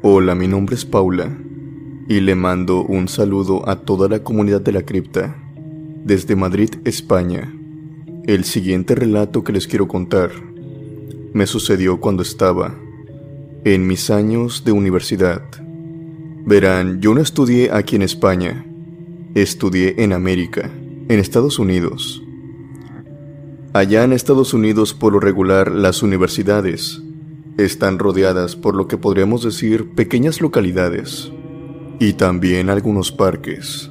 Hola, mi nombre es Paula y le mando un saludo a toda la comunidad de la cripta desde Madrid, España. El siguiente relato que les quiero contar me sucedió cuando estaba en mis años de universidad. Verán, yo no estudié aquí en España, estudié en América, en Estados Unidos. Allá en Estados Unidos por lo regular las universidades están rodeadas por lo que podríamos decir pequeñas localidades y también algunos parques.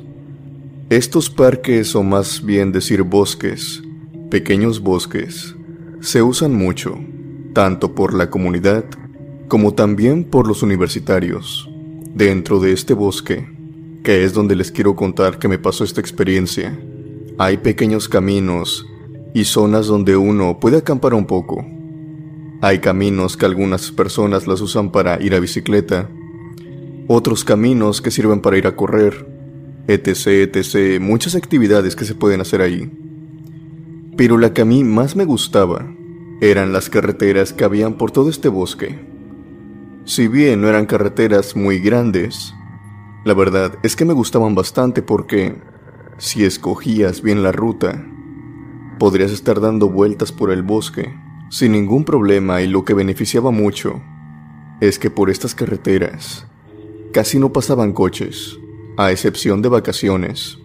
Estos parques, o más bien decir bosques, pequeños bosques, se usan mucho, tanto por la comunidad como también por los universitarios. Dentro de este bosque, que es donde les quiero contar que me pasó esta experiencia, hay pequeños caminos y zonas donde uno puede acampar un poco hay caminos que algunas personas las usan para ir a bicicleta, otros caminos que sirven para ir a correr, etc, etc, muchas actividades que se pueden hacer ahí. Pero la que a mí más me gustaba eran las carreteras que habían por todo este bosque. Si bien no eran carreteras muy grandes, la verdad es que me gustaban bastante porque si escogías bien la ruta, podrías estar dando vueltas por el bosque sin ningún problema y lo que beneficiaba mucho es que por estas carreteras casi no pasaban coches, a excepción de vacaciones.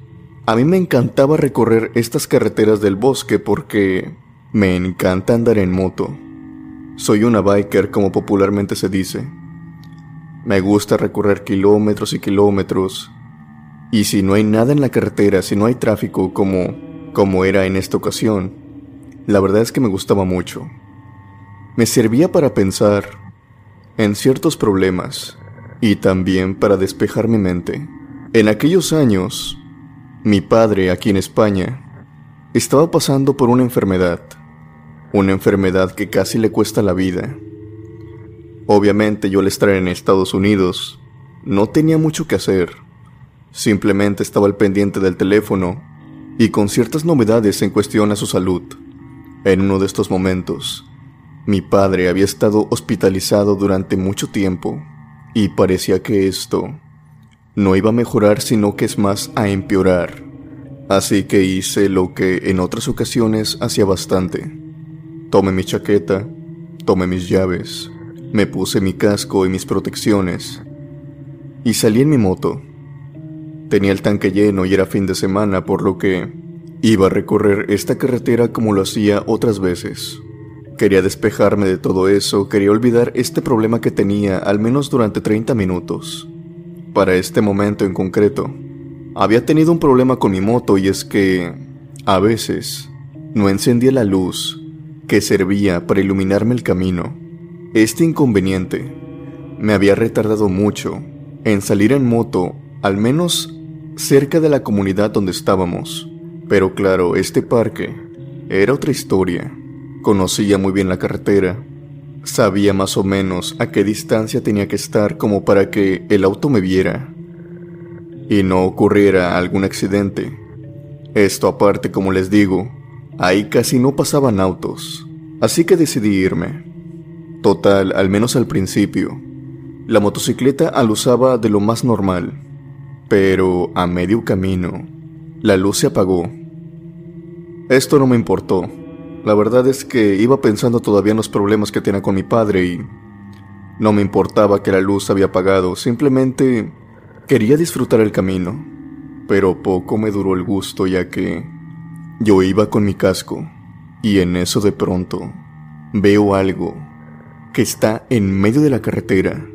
A mí me encantaba recorrer estas carreteras del bosque porque me encanta andar en moto. Soy una biker como popularmente se dice. Me gusta recorrer kilómetros y kilómetros. Y si no hay nada en la carretera, si no hay tráfico como como era en esta ocasión, la verdad es que me gustaba mucho. Me servía para pensar en ciertos problemas y también para despejar mi mente. En aquellos años, mi padre aquí en España estaba pasando por una enfermedad, una enfermedad que casi le cuesta la vida. Obviamente yo al estar en Estados Unidos no tenía mucho que hacer, simplemente estaba al pendiente del teléfono y con ciertas novedades en cuestión a su salud. En uno de estos momentos, mi padre había estado hospitalizado durante mucho tiempo y parecía que esto no iba a mejorar sino que es más a empeorar. Así que hice lo que en otras ocasiones hacía bastante. Tomé mi chaqueta, tomé mis llaves, me puse mi casco y mis protecciones y salí en mi moto. Tenía el tanque lleno y era fin de semana por lo que Iba a recorrer esta carretera como lo hacía otras veces. Quería despejarme de todo eso, quería olvidar este problema que tenía al menos durante 30 minutos. Para este momento en concreto, había tenido un problema con mi moto y es que, a veces, no encendía la luz que servía para iluminarme el camino. Este inconveniente me había retardado mucho en salir en moto, al menos cerca de la comunidad donde estábamos. Pero claro, este parque era otra historia. Conocía muy bien la carretera. Sabía más o menos a qué distancia tenía que estar como para que el auto me viera y no ocurriera algún accidente. Esto aparte, como les digo, ahí casi no pasaban autos, así que decidí irme. Total, al menos al principio. La motocicleta al usaba de lo más normal, pero a medio camino, la luz se apagó esto no me importó. La verdad es que iba pensando todavía en los problemas que tenía con mi padre y no me importaba que la luz había apagado, simplemente quería disfrutar el camino. Pero poco me duró el gusto ya que yo iba con mi casco y en eso de pronto veo algo que está en medio de la carretera.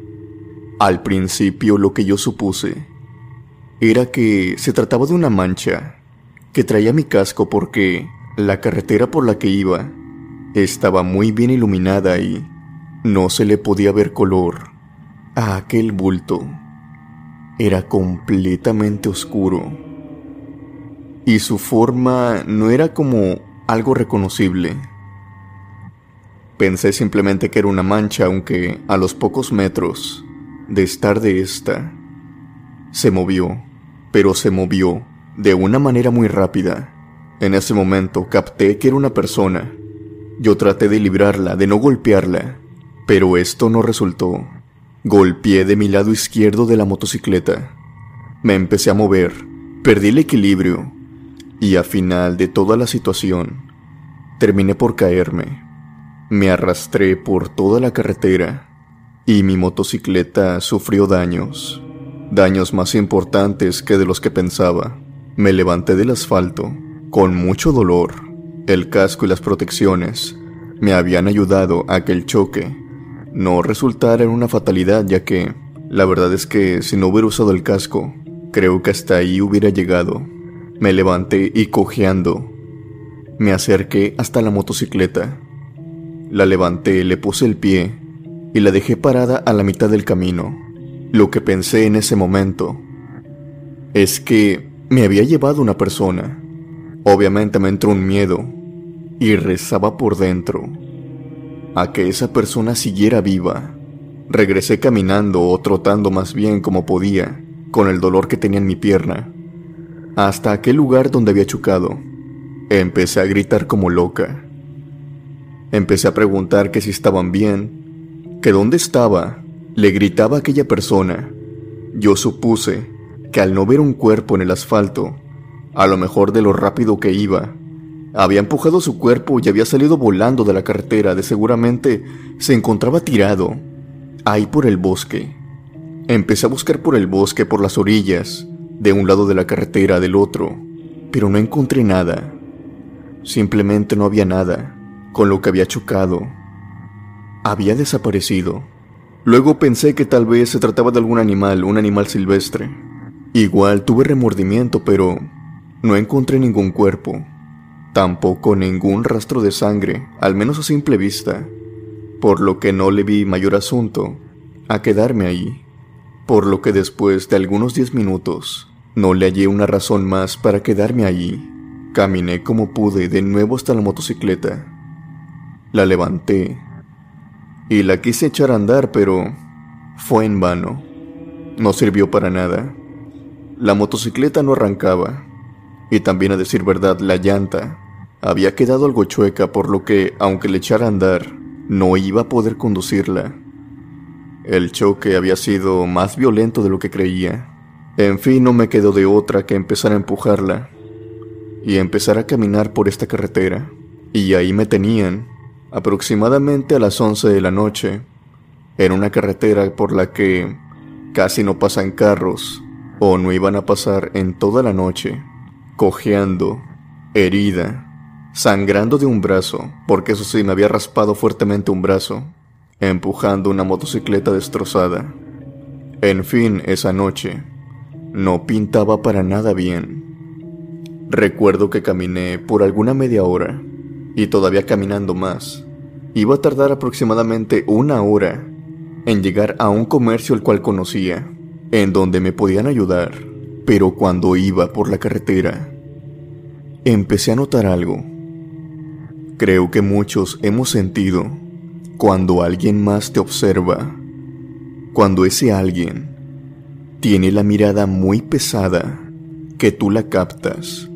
Al principio lo que yo supuse era que se trataba de una mancha que traía mi casco porque la carretera por la que iba estaba muy bien iluminada y No se le podía ver color a aquel bulto. Era completamente oscuro. Y su forma no era como algo reconocible. Pensé simplemente que era una mancha, aunque a los pocos metros de estar de esta, se movió, pero se movió de una manera muy rápida. En ese momento capté que era una persona. Yo traté de librarla, de no golpearla, pero esto no resultó. Golpeé de mi lado izquierdo de la motocicleta. Me empecé a mover, perdí el equilibrio y a final de toda la situación, terminé por caerme. Me arrastré por toda la carretera y mi motocicleta sufrió daños, daños más importantes que de los que pensaba. Me levanté del asfalto con mucho dolor. El casco y las protecciones me habían ayudado a que el choque no resultara en una fatalidad ya que la verdad es que si no hubiera usado el casco, creo que hasta ahí hubiera llegado. Me levanté y cojeando, me acerqué hasta la motocicleta la levanté, le puse el pie y la dejé parada a la mitad del camino. Lo que pensé en ese momento es que me había llevado una persona. Obviamente me entró un miedo y rezaba por dentro a que esa persona siguiera viva. Regresé caminando o trotando más bien como podía, con el dolor que tenía en mi pierna, hasta aquel lugar donde había chocado. Empecé a gritar como loca. Empecé a preguntar que si estaban bien, que dónde estaba, le gritaba aquella persona. Yo supuse que al no ver un cuerpo en el asfalto, a lo mejor de lo rápido que iba, había empujado su cuerpo y había salido volando de la carretera de seguramente se encontraba tirado, ahí por el bosque. Empecé a buscar por el bosque, por las orillas, de un lado de la carretera, del otro, pero no encontré nada. Simplemente no había nada con lo que había chocado. Había desaparecido. Luego pensé que tal vez se trataba de algún animal, un animal silvestre. Igual tuve remordimiento, pero no encontré ningún cuerpo. Tampoco ningún rastro de sangre, al menos a simple vista, por lo que no le vi mayor asunto a quedarme ahí, por lo que después de algunos diez minutos no le hallé una razón más para quedarme allí. Caminé como pude de nuevo hasta la motocicleta la levanté y la quise echar a andar, pero fue en vano. No sirvió para nada. La motocicleta no arrancaba y también a decir verdad la llanta había quedado algo chueca por lo que, aunque le echara a andar, no iba a poder conducirla. El choque había sido más violento de lo que creía. En fin, no me quedó de otra que empezar a empujarla y empezar a caminar por esta carretera. Y ahí me tenían, aproximadamente a las 11 de la noche, en una carretera por la que casi no pasan carros o no iban a pasar en toda la noche, cojeando, herida, sangrando de un brazo, porque eso sí me había raspado fuertemente un brazo, empujando una motocicleta destrozada. En fin, esa noche, no pintaba para nada bien. Recuerdo que caminé por alguna media hora y todavía caminando más. Iba a tardar aproximadamente una hora en llegar a un comercio el cual conocía, en donde me podían ayudar, pero cuando iba por la carretera, empecé a notar algo. Creo que muchos hemos sentido cuando alguien más te observa, cuando ese alguien tiene la mirada muy pesada, que tú la captas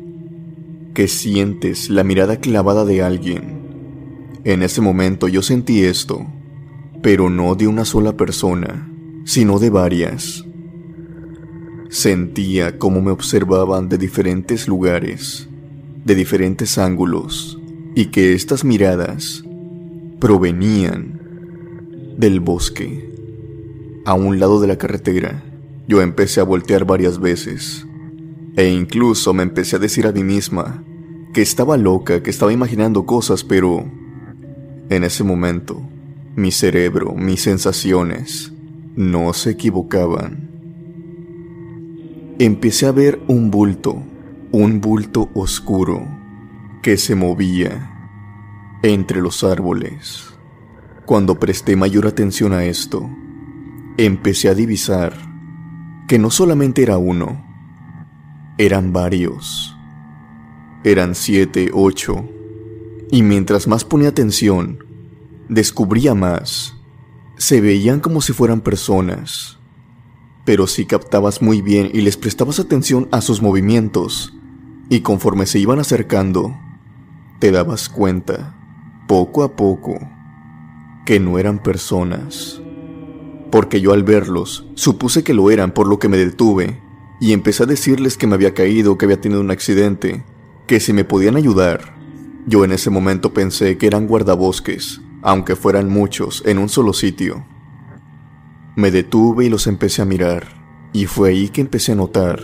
que sientes la mirada clavada de alguien. En ese momento yo sentí esto, pero no de una sola persona, sino de varias. Sentía cómo me observaban de diferentes lugares, de diferentes ángulos, y que estas miradas provenían del bosque. A un lado de la carretera, yo empecé a voltear varias veces e incluso me empecé a decir a mí misma que estaba loca, que estaba imaginando cosas, pero en ese momento mi cerebro, mis sensaciones, no se equivocaban. Empecé a ver un bulto, un bulto oscuro, que se movía entre los árboles. Cuando presté mayor atención a esto, empecé a divisar que no solamente era uno, eran varios. Eran siete, ocho. Y mientras más ponía atención, descubría más. Se veían como si fueran personas. Pero si captabas muy bien y les prestabas atención a sus movimientos, y conforme se iban acercando, te dabas cuenta, poco a poco, que no eran personas. Porque yo al verlos, supuse que lo eran por lo que me detuve, y empecé a decirles que me había caído, que había tenido un accidente, que si me podían ayudar. Yo en ese momento pensé que eran guardabosques, aunque fueran muchos, en un solo sitio. Me detuve y los empecé a mirar, y fue ahí que empecé a notar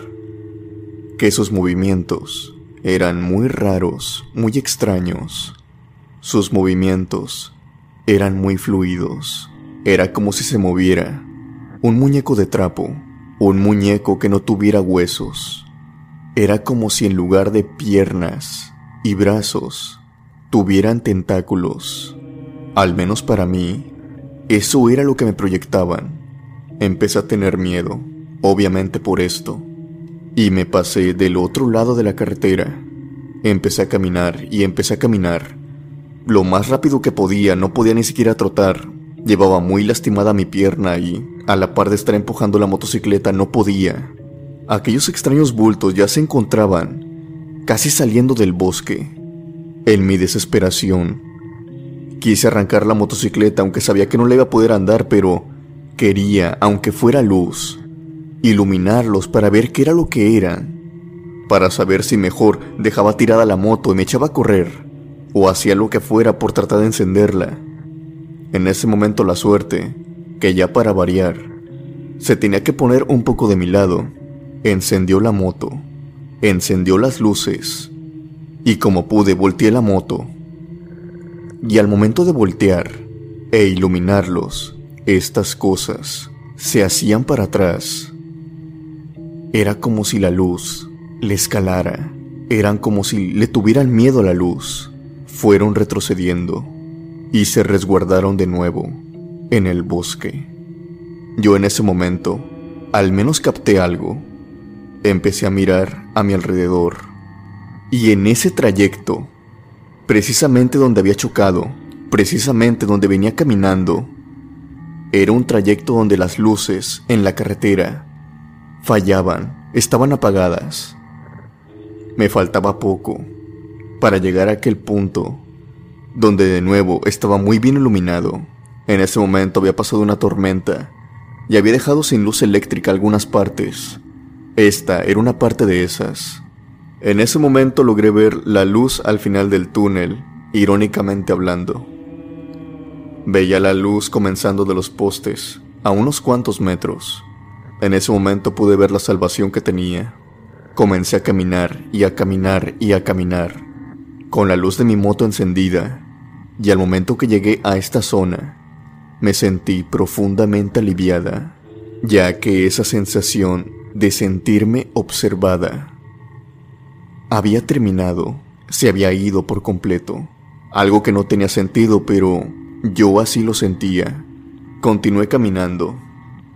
que esos movimientos eran muy raros, muy extraños. Sus movimientos eran muy fluidos. Era como si se moviera un muñeco de trapo, un muñeco que no tuviera huesos. Era como si en lugar de piernas y brazos tuvieran tentáculos. Al menos para mí, eso era lo que me proyectaban. Empecé a tener miedo, obviamente por esto, y me pasé del otro lado de la carretera. Empecé a caminar y empecé a caminar. Lo más rápido que podía, no podía ni siquiera trotar. Llevaba muy lastimada mi pierna y, a la par de estar empujando la motocicleta, no podía. Aquellos extraños bultos ya se encontraban, casi saliendo del bosque. En mi desesperación, quise arrancar la motocicleta aunque sabía que no le iba a poder andar, pero quería, aunque fuera luz, iluminarlos para ver qué era lo que eran, para saber si mejor dejaba tirada la moto y me echaba a correr, o hacía lo que fuera por tratar de encenderla. En ese momento la suerte, que ya para variar, se tenía que poner un poco de mi lado, Encendió la moto, encendió las luces y como pude volteé la moto. Y al momento de voltear e iluminarlos, estas cosas se hacían para atrás. Era como si la luz le escalara, eran como si le tuvieran miedo a la luz. Fueron retrocediendo y se resguardaron de nuevo en el bosque. Yo en ese momento al menos capté algo Empecé a mirar a mi alrededor y en ese trayecto, precisamente donde había chocado, precisamente donde venía caminando, era un trayecto donde las luces en la carretera fallaban, estaban apagadas. Me faltaba poco para llegar a aquel punto donde de nuevo estaba muy bien iluminado. En ese momento había pasado una tormenta y había dejado sin luz eléctrica algunas partes. Esta era una parte de esas. En ese momento logré ver la luz al final del túnel, irónicamente hablando. Veía la luz comenzando de los postes, a unos cuantos metros. En ese momento pude ver la salvación que tenía. Comencé a caminar y a caminar y a caminar, con la luz de mi moto encendida, y al momento que llegué a esta zona, me sentí profundamente aliviada, ya que esa sensación de sentirme observada. Había terminado, se había ido por completo, algo que no tenía sentido, pero yo así lo sentía. Continué caminando,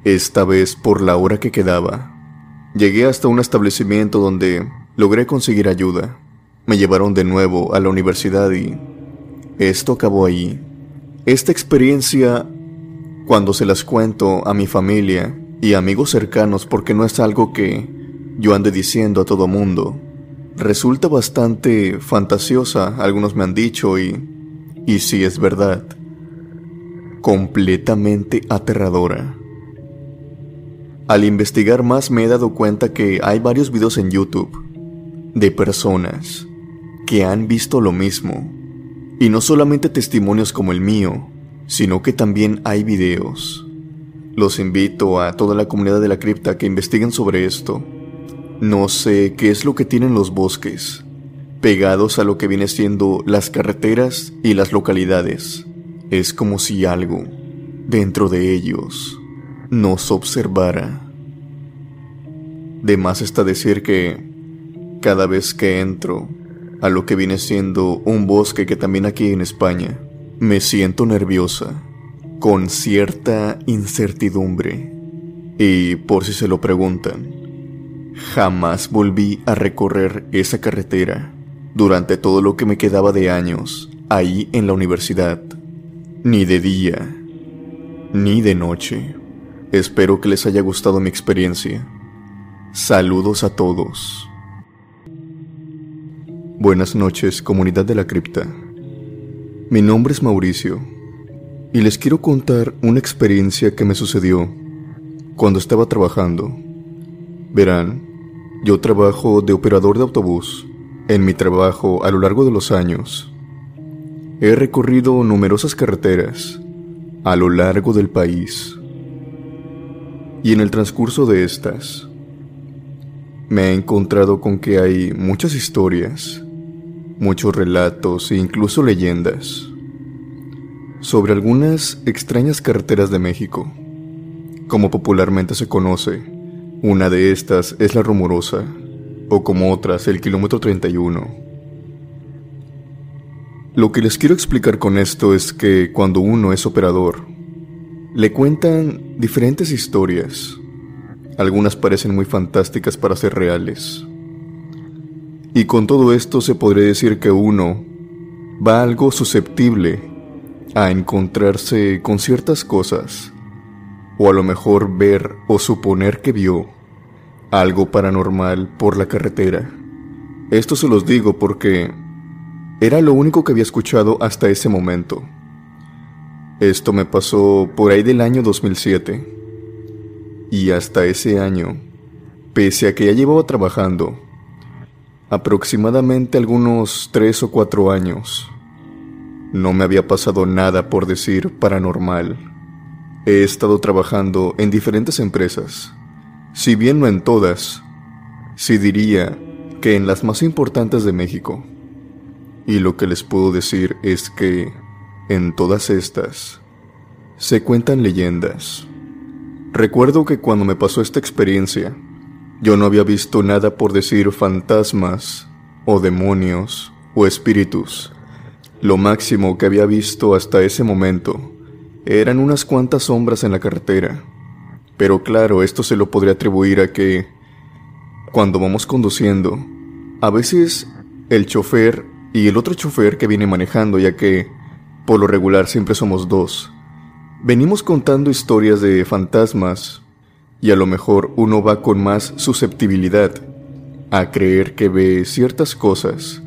esta vez por la hora que quedaba. Llegué hasta un establecimiento donde logré conseguir ayuda. Me llevaron de nuevo a la universidad y esto acabó ahí. Esta experiencia, cuando se las cuento a mi familia, y amigos cercanos porque no es algo que yo ande diciendo a todo mundo. Resulta bastante fantasiosa, algunos me han dicho, y, y sí es verdad, completamente aterradora. Al investigar más me he dado cuenta que hay varios videos en YouTube de personas que han visto lo mismo. Y no solamente testimonios como el mío, sino que también hay videos los invito a toda la comunidad de la cripta que investiguen sobre esto. No sé qué es lo que tienen los bosques, pegados a lo que viene siendo las carreteras y las localidades. Es como si algo, dentro de ellos, nos observara. De más está decir que, cada vez que entro a lo que viene siendo un bosque que también aquí en España, me siento nerviosa con cierta incertidumbre. Y por si se lo preguntan, jamás volví a recorrer esa carretera durante todo lo que me quedaba de años ahí en la universidad, ni de día, ni de noche. Espero que les haya gustado mi experiencia. Saludos a todos. Buenas noches, comunidad de la cripta. Mi nombre es Mauricio y les quiero contar una experiencia que me sucedió cuando estaba trabajando. Verán, yo trabajo de operador de autobús. En mi trabajo, a lo largo de los años, he recorrido numerosas carreteras a lo largo del país. Y en el transcurso de estas, me he encontrado con que hay muchas historias, muchos relatos e incluso leyendas sobre algunas extrañas carreteras de México. Como popularmente se conoce, una de estas es la rumorosa, o como otras el kilómetro 31. Lo que les quiero explicar con esto es que cuando uno es operador, le cuentan diferentes historias. Algunas parecen muy fantásticas para ser reales. Y con todo esto se podría decir que uno va algo susceptible a encontrarse con ciertas cosas, o a lo mejor ver o suponer que vio algo paranormal por la carretera. Esto se los digo porque era lo único que había escuchado hasta ese momento. Esto me pasó por ahí del año 2007. Y hasta ese año, pese a que ya llevaba trabajando, aproximadamente algunos tres o cuatro años, no me había pasado nada por decir paranormal. He estado trabajando en diferentes empresas, si bien no en todas, sí diría que en las más importantes de México. Y lo que les puedo decir es que en todas estas se cuentan leyendas. Recuerdo que cuando me pasó esta experiencia, yo no había visto nada por decir fantasmas, o demonios, o espíritus. Lo máximo que había visto hasta ese momento eran unas cuantas sombras en la carretera. Pero claro, esto se lo podría atribuir a que, cuando vamos conduciendo, a veces el chofer y el otro chofer que viene manejando, ya que por lo regular siempre somos dos, venimos contando historias de fantasmas y a lo mejor uno va con más susceptibilidad a creer que ve ciertas cosas,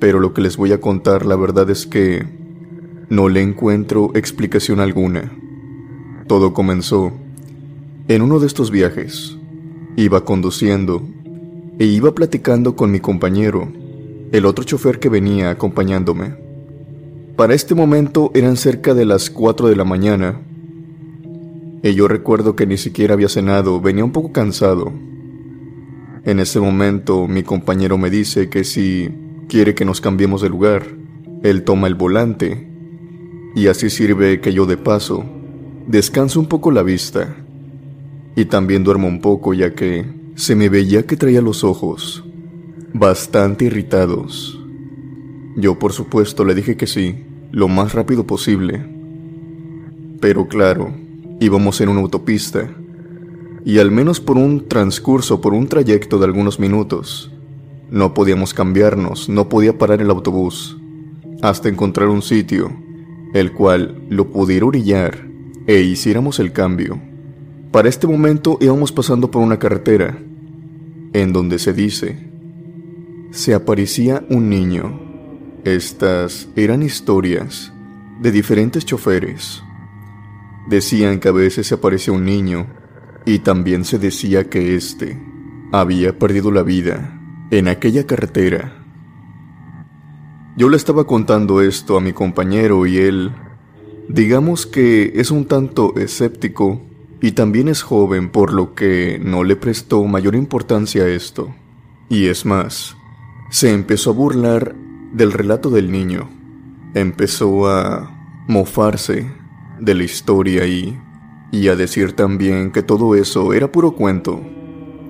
pero lo que les voy a contar la verdad es que no le encuentro explicación alguna. Todo comenzó en uno de estos viajes. Iba conduciendo e iba platicando con mi compañero, el otro chofer que venía acompañándome. Para este momento eran cerca de las 4 de la mañana, y yo recuerdo que ni siquiera había cenado, venía un poco cansado. En ese momento mi compañero me dice que si quiere que nos cambiemos de lugar, él toma el volante, y así sirve que yo de paso descanso un poco la vista, y también duermo un poco ya que se me veía que traía los ojos bastante irritados. Yo por supuesto le dije que sí, lo más rápido posible. Pero claro, íbamos en una autopista, y al menos por un transcurso, por un trayecto de algunos minutos, no podíamos cambiarnos, no podía parar el autobús, hasta encontrar un sitio, el cual lo pudiera orillar e hiciéramos el cambio. Para este momento íbamos pasando por una carretera, en donde se dice, se aparecía un niño. Estas eran historias de diferentes choferes. Decían que a veces se aparecía un niño y también se decía que éste había perdido la vida en aquella carretera. Yo le estaba contando esto a mi compañero y él, digamos que es un tanto escéptico y también es joven por lo que no le prestó mayor importancia a esto. Y es más, se empezó a burlar del relato del niño. Empezó a mofarse de la historia y, y a decir también que todo eso era puro cuento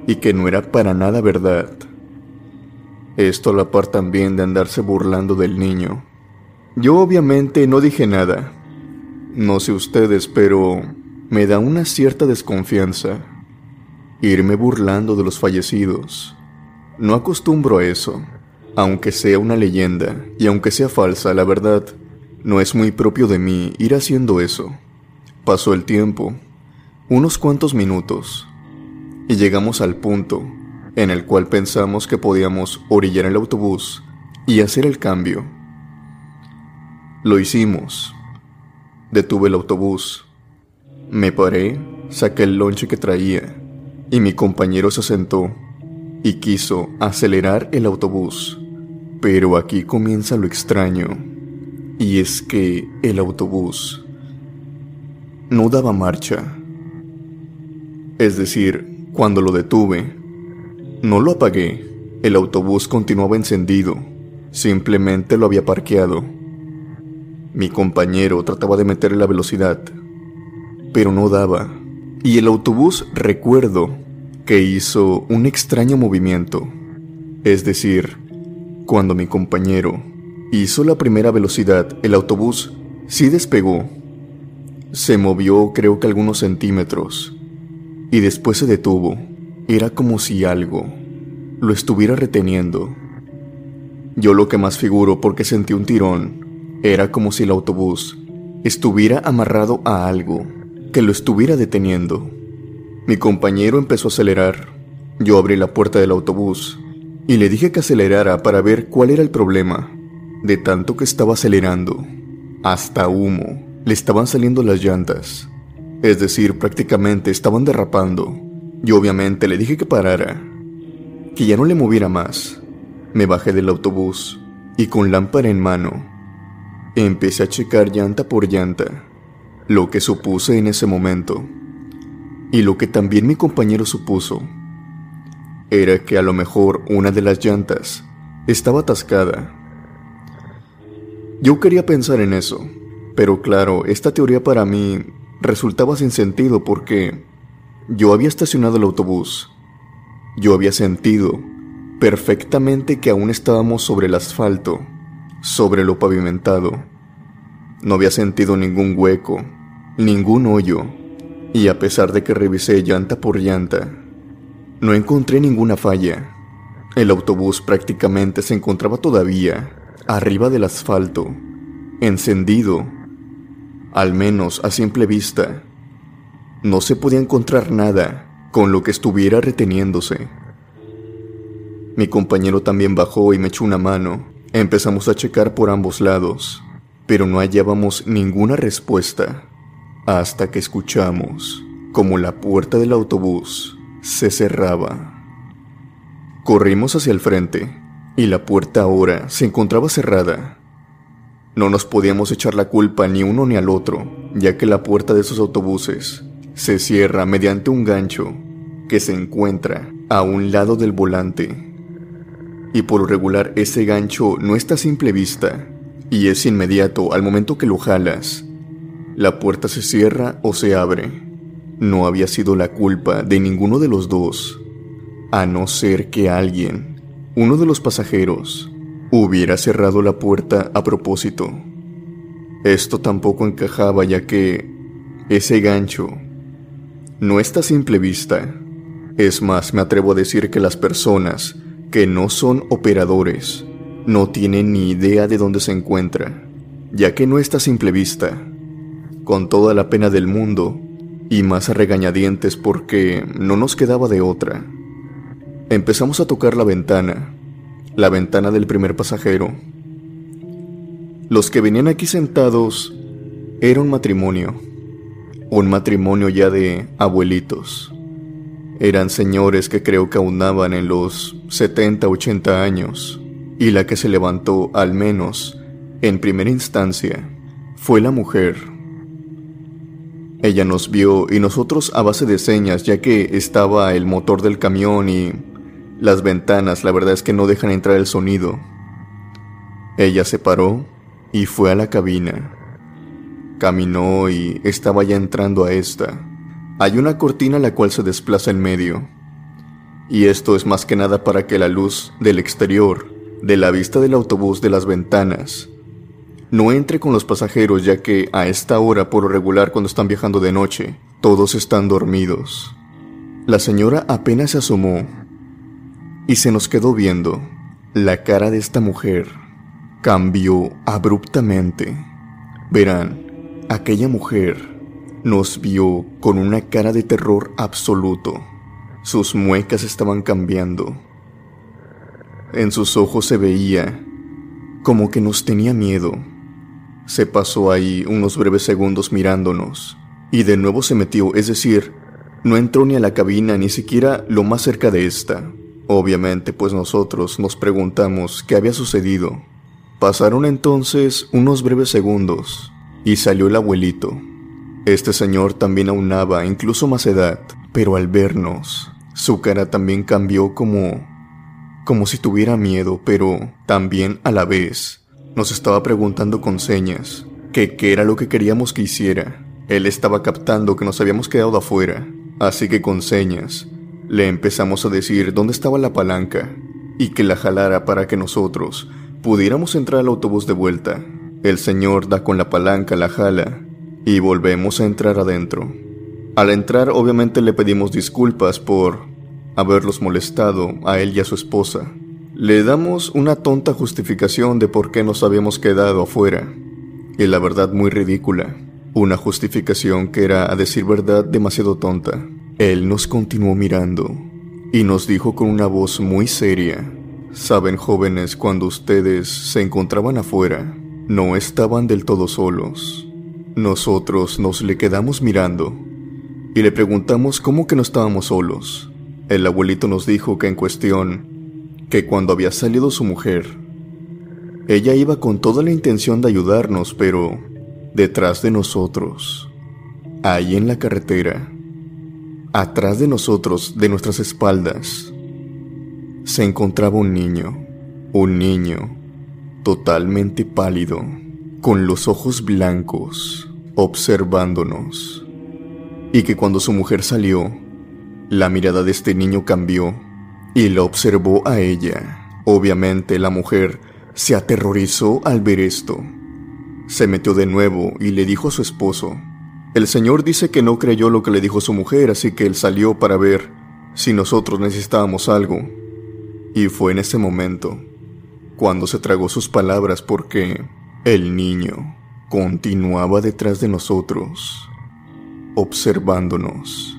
y que no era para nada verdad. Esto a la par también de andarse burlando del niño. Yo obviamente no dije nada. No sé ustedes, pero me da una cierta desconfianza irme burlando de los fallecidos. No acostumbro a eso, aunque sea una leyenda y aunque sea falsa, la verdad, no es muy propio de mí ir haciendo eso. Pasó el tiempo, unos cuantos minutos, y llegamos al punto en el cual pensamos que podíamos orillar el autobús y hacer el cambio. Lo hicimos. Detuve el autobús. Me paré, saqué el lonche que traía y mi compañero se sentó y quiso acelerar el autobús. Pero aquí comienza lo extraño, y es que el autobús no daba marcha. Es decir, cuando lo detuve, no lo apagué, el autobús continuaba encendido, simplemente lo había parqueado. Mi compañero trataba de meterle la velocidad, pero no daba, y el autobús recuerdo que hizo un extraño movimiento, es decir, cuando mi compañero hizo la primera velocidad, el autobús sí despegó. Se movió creo que algunos centímetros y después se detuvo. Era como si algo lo estuviera reteniendo. Yo lo que más figuro porque sentí un tirón era como si el autobús estuviera amarrado a algo que lo estuviera deteniendo. Mi compañero empezó a acelerar. Yo abrí la puerta del autobús y le dije que acelerara para ver cuál era el problema. De tanto que estaba acelerando, hasta humo, le estaban saliendo las llantas. Es decir, prácticamente estaban derrapando. Yo obviamente le dije que parara, que ya no le moviera más. Me bajé del autobús y con lámpara en mano, empecé a checar llanta por llanta, lo que supuse en ese momento, y lo que también mi compañero supuso, era que a lo mejor una de las llantas estaba atascada. Yo quería pensar en eso, pero claro, esta teoría para mí resultaba sin sentido porque yo había estacionado el autobús. Yo había sentido perfectamente que aún estábamos sobre el asfalto, sobre lo pavimentado. No había sentido ningún hueco, ningún hoyo, y a pesar de que revisé llanta por llanta, no encontré ninguna falla. El autobús prácticamente se encontraba todavía arriba del asfalto, encendido, al menos a simple vista. No se podía encontrar nada con lo que estuviera reteniéndose. Mi compañero también bajó y me echó una mano. Empezamos a checar por ambos lados, pero no hallábamos ninguna respuesta hasta que escuchamos como la puerta del autobús se cerraba. Corrimos hacia el frente y la puerta ahora se encontraba cerrada. No nos podíamos echar la culpa ni uno ni al otro, ya que la puerta de esos autobuses se cierra mediante un gancho que se encuentra a un lado del volante. Y por regular ese gancho no está a simple vista y es inmediato al momento que lo jalas. La puerta se cierra o se abre. No había sido la culpa de ninguno de los dos, a no ser que alguien, uno de los pasajeros, hubiera cerrado la puerta a propósito. Esto tampoco encajaba ya que ese gancho no está a simple vista. Es más, me atrevo a decir que las personas que no son operadores no tienen ni idea de dónde se encuentra, ya que no está a simple vista. Con toda la pena del mundo, y más regañadientes porque no nos quedaba de otra. Empezamos a tocar la ventana, la ventana del primer pasajero. Los que venían aquí sentados era un matrimonio, un matrimonio ya de abuelitos. Eran señores que creo que aunaban en los 70, 80 años, y la que se levantó al menos en primera instancia fue la mujer ella nos vio y nosotros a base de señas, ya que estaba el motor del camión y las ventanas, la verdad es que no dejan entrar el sonido. Ella se paró y fue a la cabina. Caminó y estaba ya entrando a esta. Hay una cortina la cual se desplaza en medio. Y esto es más que nada para que la luz del exterior, de la vista del autobús de las ventanas, no entre con los pasajeros ya que a esta hora por lo regular cuando están viajando de noche, todos están dormidos. La señora apenas se asomó y se nos quedó viendo. La cara de esta mujer cambió abruptamente. Verán, aquella mujer nos vio con una cara de terror absoluto. Sus muecas estaban cambiando. En sus ojos se veía como que nos tenía miedo. Se pasó ahí unos breves segundos mirándonos y de nuevo se metió, es decir, no entró ni a la cabina ni siquiera lo más cerca de esta. Obviamente, pues nosotros nos preguntamos qué había sucedido. Pasaron entonces unos breves segundos y salió el abuelito. Este señor también aunaba incluso más edad, pero al vernos, su cara también cambió como como si tuviera miedo, pero también a la vez nos estaba preguntando con señas que qué era lo que queríamos que hiciera. Él estaba captando que nos habíamos quedado afuera, así que con señas le empezamos a decir dónde estaba la palanca y que la jalara para que nosotros pudiéramos entrar al autobús de vuelta. El señor da con la palanca, la jala y volvemos a entrar adentro. Al entrar obviamente le pedimos disculpas por haberlos molestado a él y a su esposa. Le damos una tonta justificación de por qué nos habíamos quedado afuera, y la verdad muy ridícula, una justificación que era, a decir verdad, demasiado tonta. Él nos continuó mirando y nos dijo con una voz muy seria, Saben jóvenes, cuando ustedes se encontraban afuera, no estaban del todo solos. Nosotros nos le quedamos mirando y le preguntamos cómo que no estábamos solos. El abuelito nos dijo que en cuestión, que cuando había salido su mujer, ella iba con toda la intención de ayudarnos, pero detrás de nosotros, ahí en la carretera, atrás de nosotros, de nuestras espaldas, se encontraba un niño, un niño totalmente pálido, con los ojos blancos, observándonos, y que cuando su mujer salió, la mirada de este niño cambió y la observó a ella. Obviamente la mujer se aterrorizó al ver esto. Se metió de nuevo y le dijo a su esposo, el señor dice que no creyó lo que le dijo su mujer, así que él salió para ver si nosotros necesitábamos algo. Y fue en ese momento cuando se tragó sus palabras porque el niño continuaba detrás de nosotros, observándonos.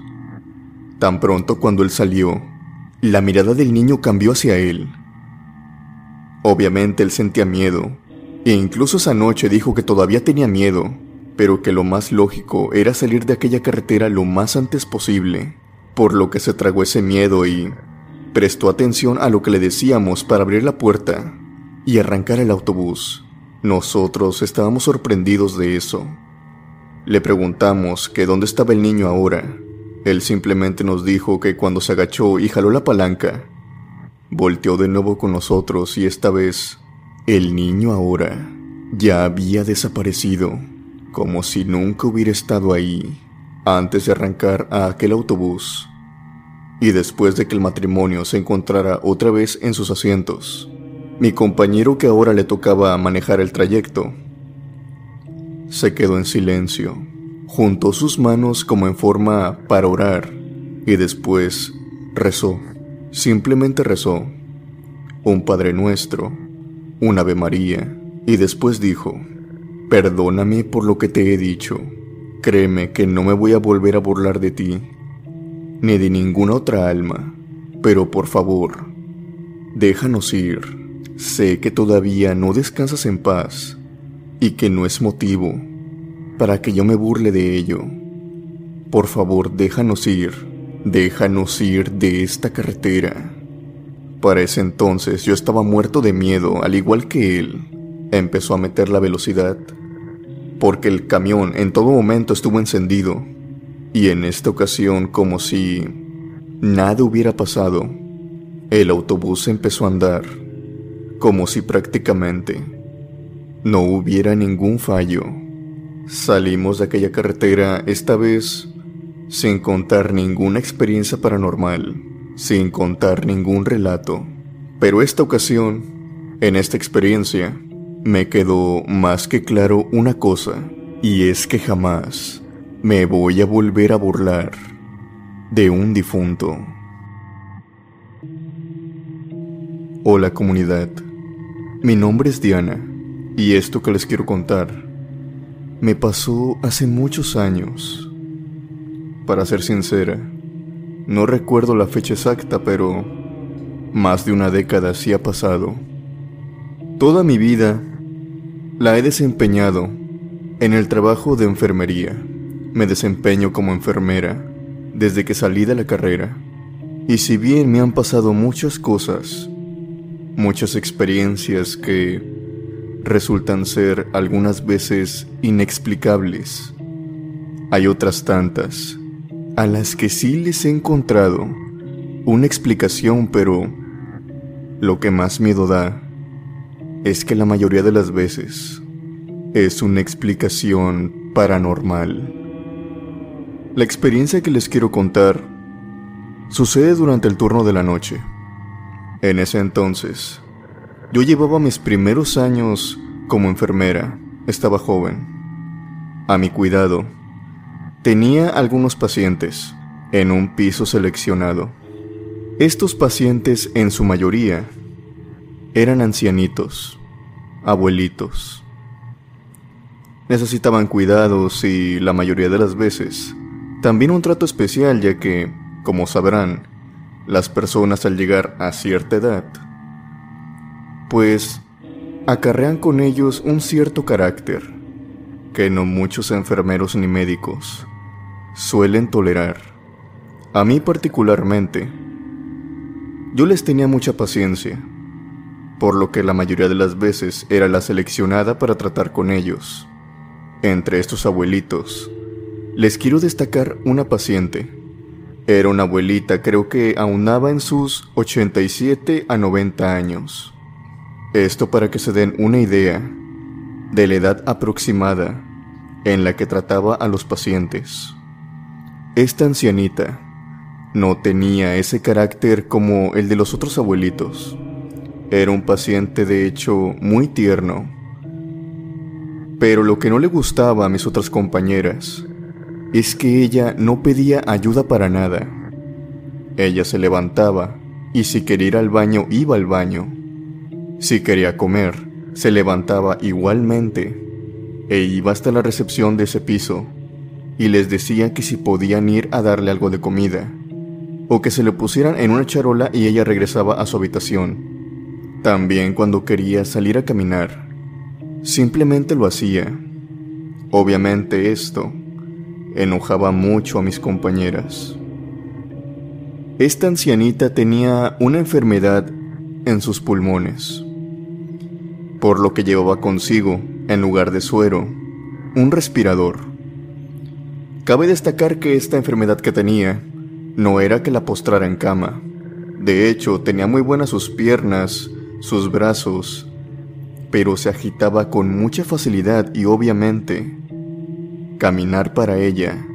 Tan pronto cuando él salió, la mirada del niño cambió hacia él. Obviamente él sentía miedo, e incluso esa noche dijo que todavía tenía miedo, pero que lo más lógico era salir de aquella carretera lo más antes posible, por lo que se tragó ese miedo y prestó atención a lo que le decíamos para abrir la puerta y arrancar el autobús. Nosotros estábamos sorprendidos de eso. Le preguntamos que dónde estaba el niño ahora, él simplemente nos dijo que cuando se agachó y jaló la palanca, volteó de nuevo con nosotros y esta vez el niño ahora ya había desaparecido, como si nunca hubiera estado ahí antes de arrancar a aquel autobús y después de que el matrimonio se encontrara otra vez en sus asientos. Mi compañero que ahora le tocaba manejar el trayecto se quedó en silencio juntó sus manos como en forma para orar y después rezó, simplemente rezó, un Padre Nuestro, un Ave María, y después dijo, perdóname por lo que te he dicho, créeme que no me voy a volver a burlar de ti, ni de ninguna otra alma, pero por favor, déjanos ir, sé que todavía no descansas en paz y que no es motivo para que yo me burle de ello. Por favor, déjanos ir, déjanos ir de esta carretera. Para ese entonces yo estaba muerto de miedo, al igual que él. Empezó a meter la velocidad, porque el camión en todo momento estuvo encendido, y en esta ocasión como si nada hubiera pasado, el autobús empezó a andar, como si prácticamente no hubiera ningún fallo. Salimos de aquella carretera esta vez sin contar ninguna experiencia paranormal, sin contar ningún relato. Pero esta ocasión, en esta experiencia, me quedó más que claro una cosa, y es que jamás me voy a volver a burlar de un difunto. Hola comunidad, mi nombre es Diana y esto que les quiero contar me pasó hace muchos años. Para ser sincera, no recuerdo la fecha exacta, pero más de una década sí ha pasado. Toda mi vida la he desempeñado en el trabajo de enfermería. Me desempeño como enfermera desde que salí de la carrera. Y si bien me han pasado muchas cosas, muchas experiencias que resultan ser algunas veces inexplicables, hay otras tantas a las que sí les he encontrado una explicación, pero lo que más miedo da es que la mayoría de las veces es una explicación paranormal. La experiencia que les quiero contar sucede durante el turno de la noche. En ese entonces, yo llevaba mis primeros años como enfermera, estaba joven. A mi cuidado, tenía algunos pacientes en un piso seleccionado. Estos pacientes en su mayoría eran ancianitos, abuelitos. Necesitaban cuidados y la mayoría de las veces también un trato especial ya que, como sabrán, las personas al llegar a cierta edad, pues acarrean con ellos un cierto carácter que no muchos enfermeros ni médicos suelen tolerar. A mí particularmente, yo les tenía mucha paciencia por lo que la mayoría de las veces era la seleccionada para tratar con ellos. Entre estos abuelitos, les quiero destacar una paciente. Era una abuelita, creo que aunaba en sus 87 a 90 años. Esto para que se den una idea de la edad aproximada en la que trataba a los pacientes. Esta ancianita no tenía ese carácter como el de los otros abuelitos era un paciente de hecho muy tierno. Pero lo que no le gustaba a mis otras compañeras es que ella no pedía ayuda para nada. Ella se levantaba y si quería ir al baño iba al baño. Si quería comer, se levantaba igualmente e iba hasta la recepción de ese piso y les decía que si podían ir a darle algo de comida o que se le pusieran en una charola y ella regresaba a su habitación también cuando quería salir a caminar, simplemente lo hacía. Obviamente esto enojaba mucho a mis compañeras. Esta ancianita tenía una enfermedad en sus pulmones, por lo que llevaba consigo, en lugar de suero, un respirador. Cabe destacar que esta enfermedad que tenía no era que la postrara en cama. De hecho, tenía muy buenas sus piernas sus brazos, pero se agitaba con mucha facilidad y obviamente caminar para ella,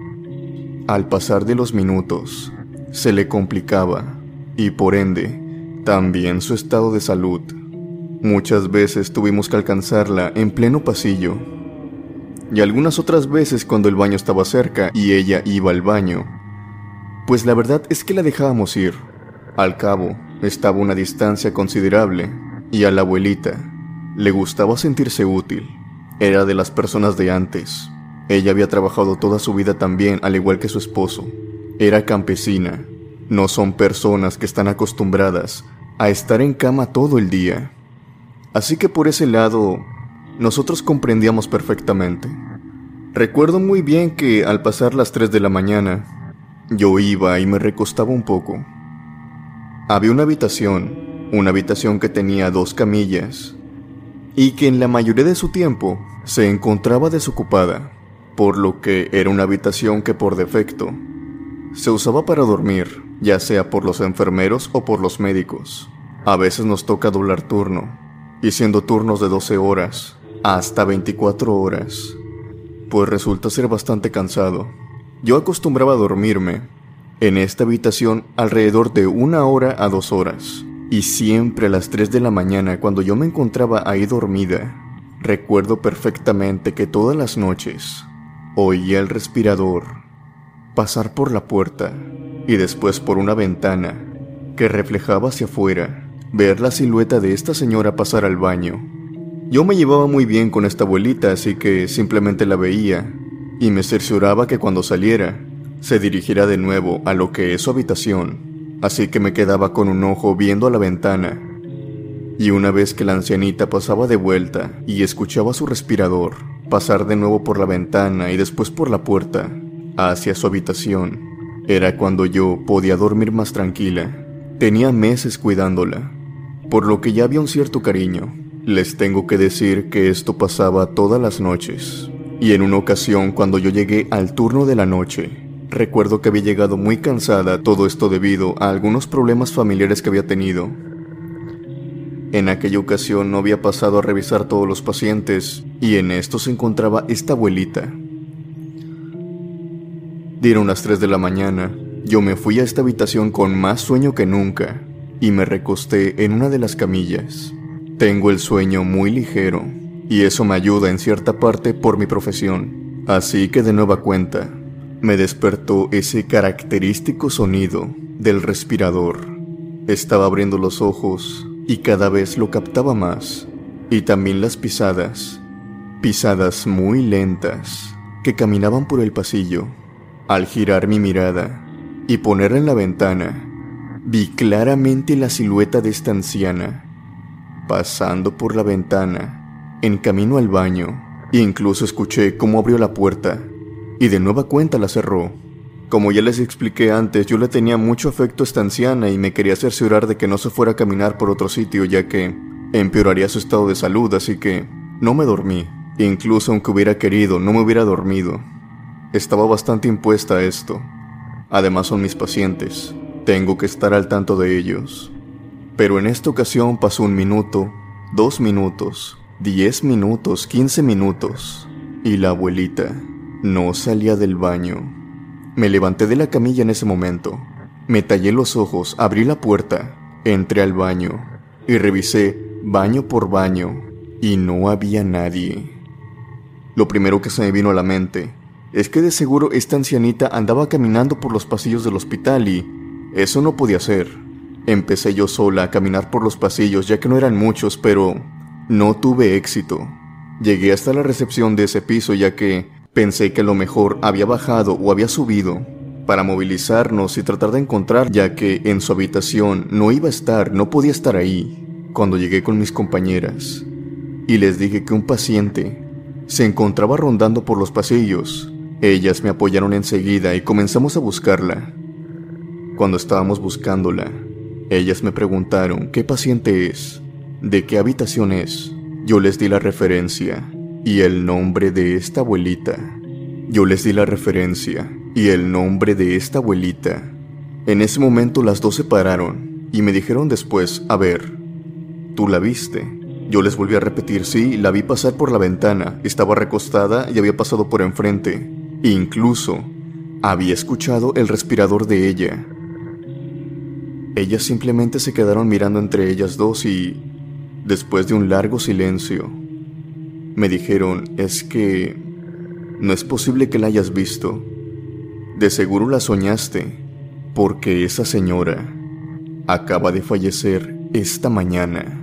al pasar de los minutos, se le complicaba y por ende también su estado de salud. Muchas veces tuvimos que alcanzarla en pleno pasillo y algunas otras veces cuando el baño estaba cerca y ella iba al baño, pues la verdad es que la dejábamos ir. Al cabo, estaba una distancia considerable y a la abuelita le gustaba sentirse útil. Era de las personas de antes. Ella había trabajado toda su vida también, al igual que su esposo. Era campesina. No son personas que están acostumbradas a estar en cama todo el día. Así que por ese lado, nosotros comprendíamos perfectamente. Recuerdo muy bien que al pasar las 3 de la mañana, yo iba y me recostaba un poco. Había una habitación una habitación que tenía dos camillas y que en la mayoría de su tiempo se encontraba desocupada, por lo que era una habitación que por defecto se usaba para dormir, ya sea por los enfermeros o por los médicos. A veces nos toca doblar turno, y siendo turnos de 12 horas hasta 24 horas, pues resulta ser bastante cansado. Yo acostumbraba a dormirme en esta habitación alrededor de una hora a dos horas. Y siempre a las 3 de la mañana, cuando yo me encontraba ahí dormida, Recuerdo perfectamente que todas las noches oía el respirador pasar por la puerta y después por una ventana que reflejaba hacia afuera ver la silueta de esta señora pasar al baño. Yo me llevaba muy bien con esta abuelita, así que simplemente la veía y me cercioraba que cuando saliera se dirigiera de nuevo a lo que es su habitación, así que me quedaba con un ojo viendo a la ventana y una vez que la ancianita pasaba de vuelta y escuchaba su respirador pasar de nuevo por la ventana y después por la puerta hacia su habitación, era cuando yo podía dormir más tranquila. Tenía meses cuidándola, por lo que ya había un cierto cariño. Les tengo que decir que esto pasaba todas las noches. Y en una ocasión cuando yo llegué al turno de la noche, recuerdo que había llegado muy cansada, todo esto debido a algunos problemas familiares que había tenido en aquella ocasión no había pasado a revisar todos los pacientes y en esto se encontraba esta abuelita. Dieron las 3 de la mañana. Yo me fui a esta habitación con más sueño que nunca y me recosté en una de las camillas. Tengo el sueño muy ligero y eso me ayuda en cierta parte por mi profesión. Así que de nueva cuenta, me despertó ese característico sonido del respirador. Estaba abriendo los ojos y cada vez lo captaba más. Y también las pisadas, pisadas muy lentas, que caminaban por el pasillo. Al girar mi mirada y ponerla en la ventana, vi claramente la silueta de esta anciana, pasando por la ventana, en camino al baño, e incluso escuché cómo abrió la puerta, y de nueva cuenta la cerró. Como ya les expliqué antes, yo le tenía mucho afecto a esta anciana y me quería cerciorar de que no se fuera a caminar por otro sitio ya que empeoraría su estado de salud, así que no me dormí. Incluso aunque hubiera querido, no me hubiera dormido. Estaba bastante impuesta a esto. Además son mis pacientes. Tengo que estar al tanto de ellos. Pero en esta ocasión pasó un minuto, dos minutos, diez minutos, quince minutos, y la abuelita no salía del baño. Me levanté de la camilla en ese momento. Me tallé los ojos, abrí la puerta, entré al baño y revisé baño por baño y no había nadie. Lo primero que se me vino a la mente es que de seguro esta ancianita andaba caminando por los pasillos del hospital y eso no podía ser. Empecé yo sola a caminar por los pasillos ya que no eran muchos, pero no tuve éxito. Llegué hasta la recepción de ese piso ya que Pensé que a lo mejor había bajado o había subido para movilizarnos y tratar de encontrar, ya que en su habitación no iba a estar, no podía estar ahí, cuando llegué con mis compañeras. Y les dije que un paciente se encontraba rondando por los pasillos. Ellas me apoyaron enseguida y comenzamos a buscarla. Cuando estábamos buscándola, ellas me preguntaron qué paciente es, de qué habitación es. Yo les di la referencia y el nombre de esta abuelita. Yo les di la referencia y el nombre de esta abuelita. En ese momento las dos se pararon y me dijeron después, a ver, ¿tú la viste? Yo les volví a repetir, sí, la vi pasar por la ventana, estaba recostada y había pasado por enfrente. incluso había escuchado el respirador de ella. Ellas simplemente se quedaron mirando entre ellas dos y, después de un largo silencio, me dijeron, es que no es posible que la hayas visto. De seguro la soñaste, porque esa señora acaba de fallecer esta mañana.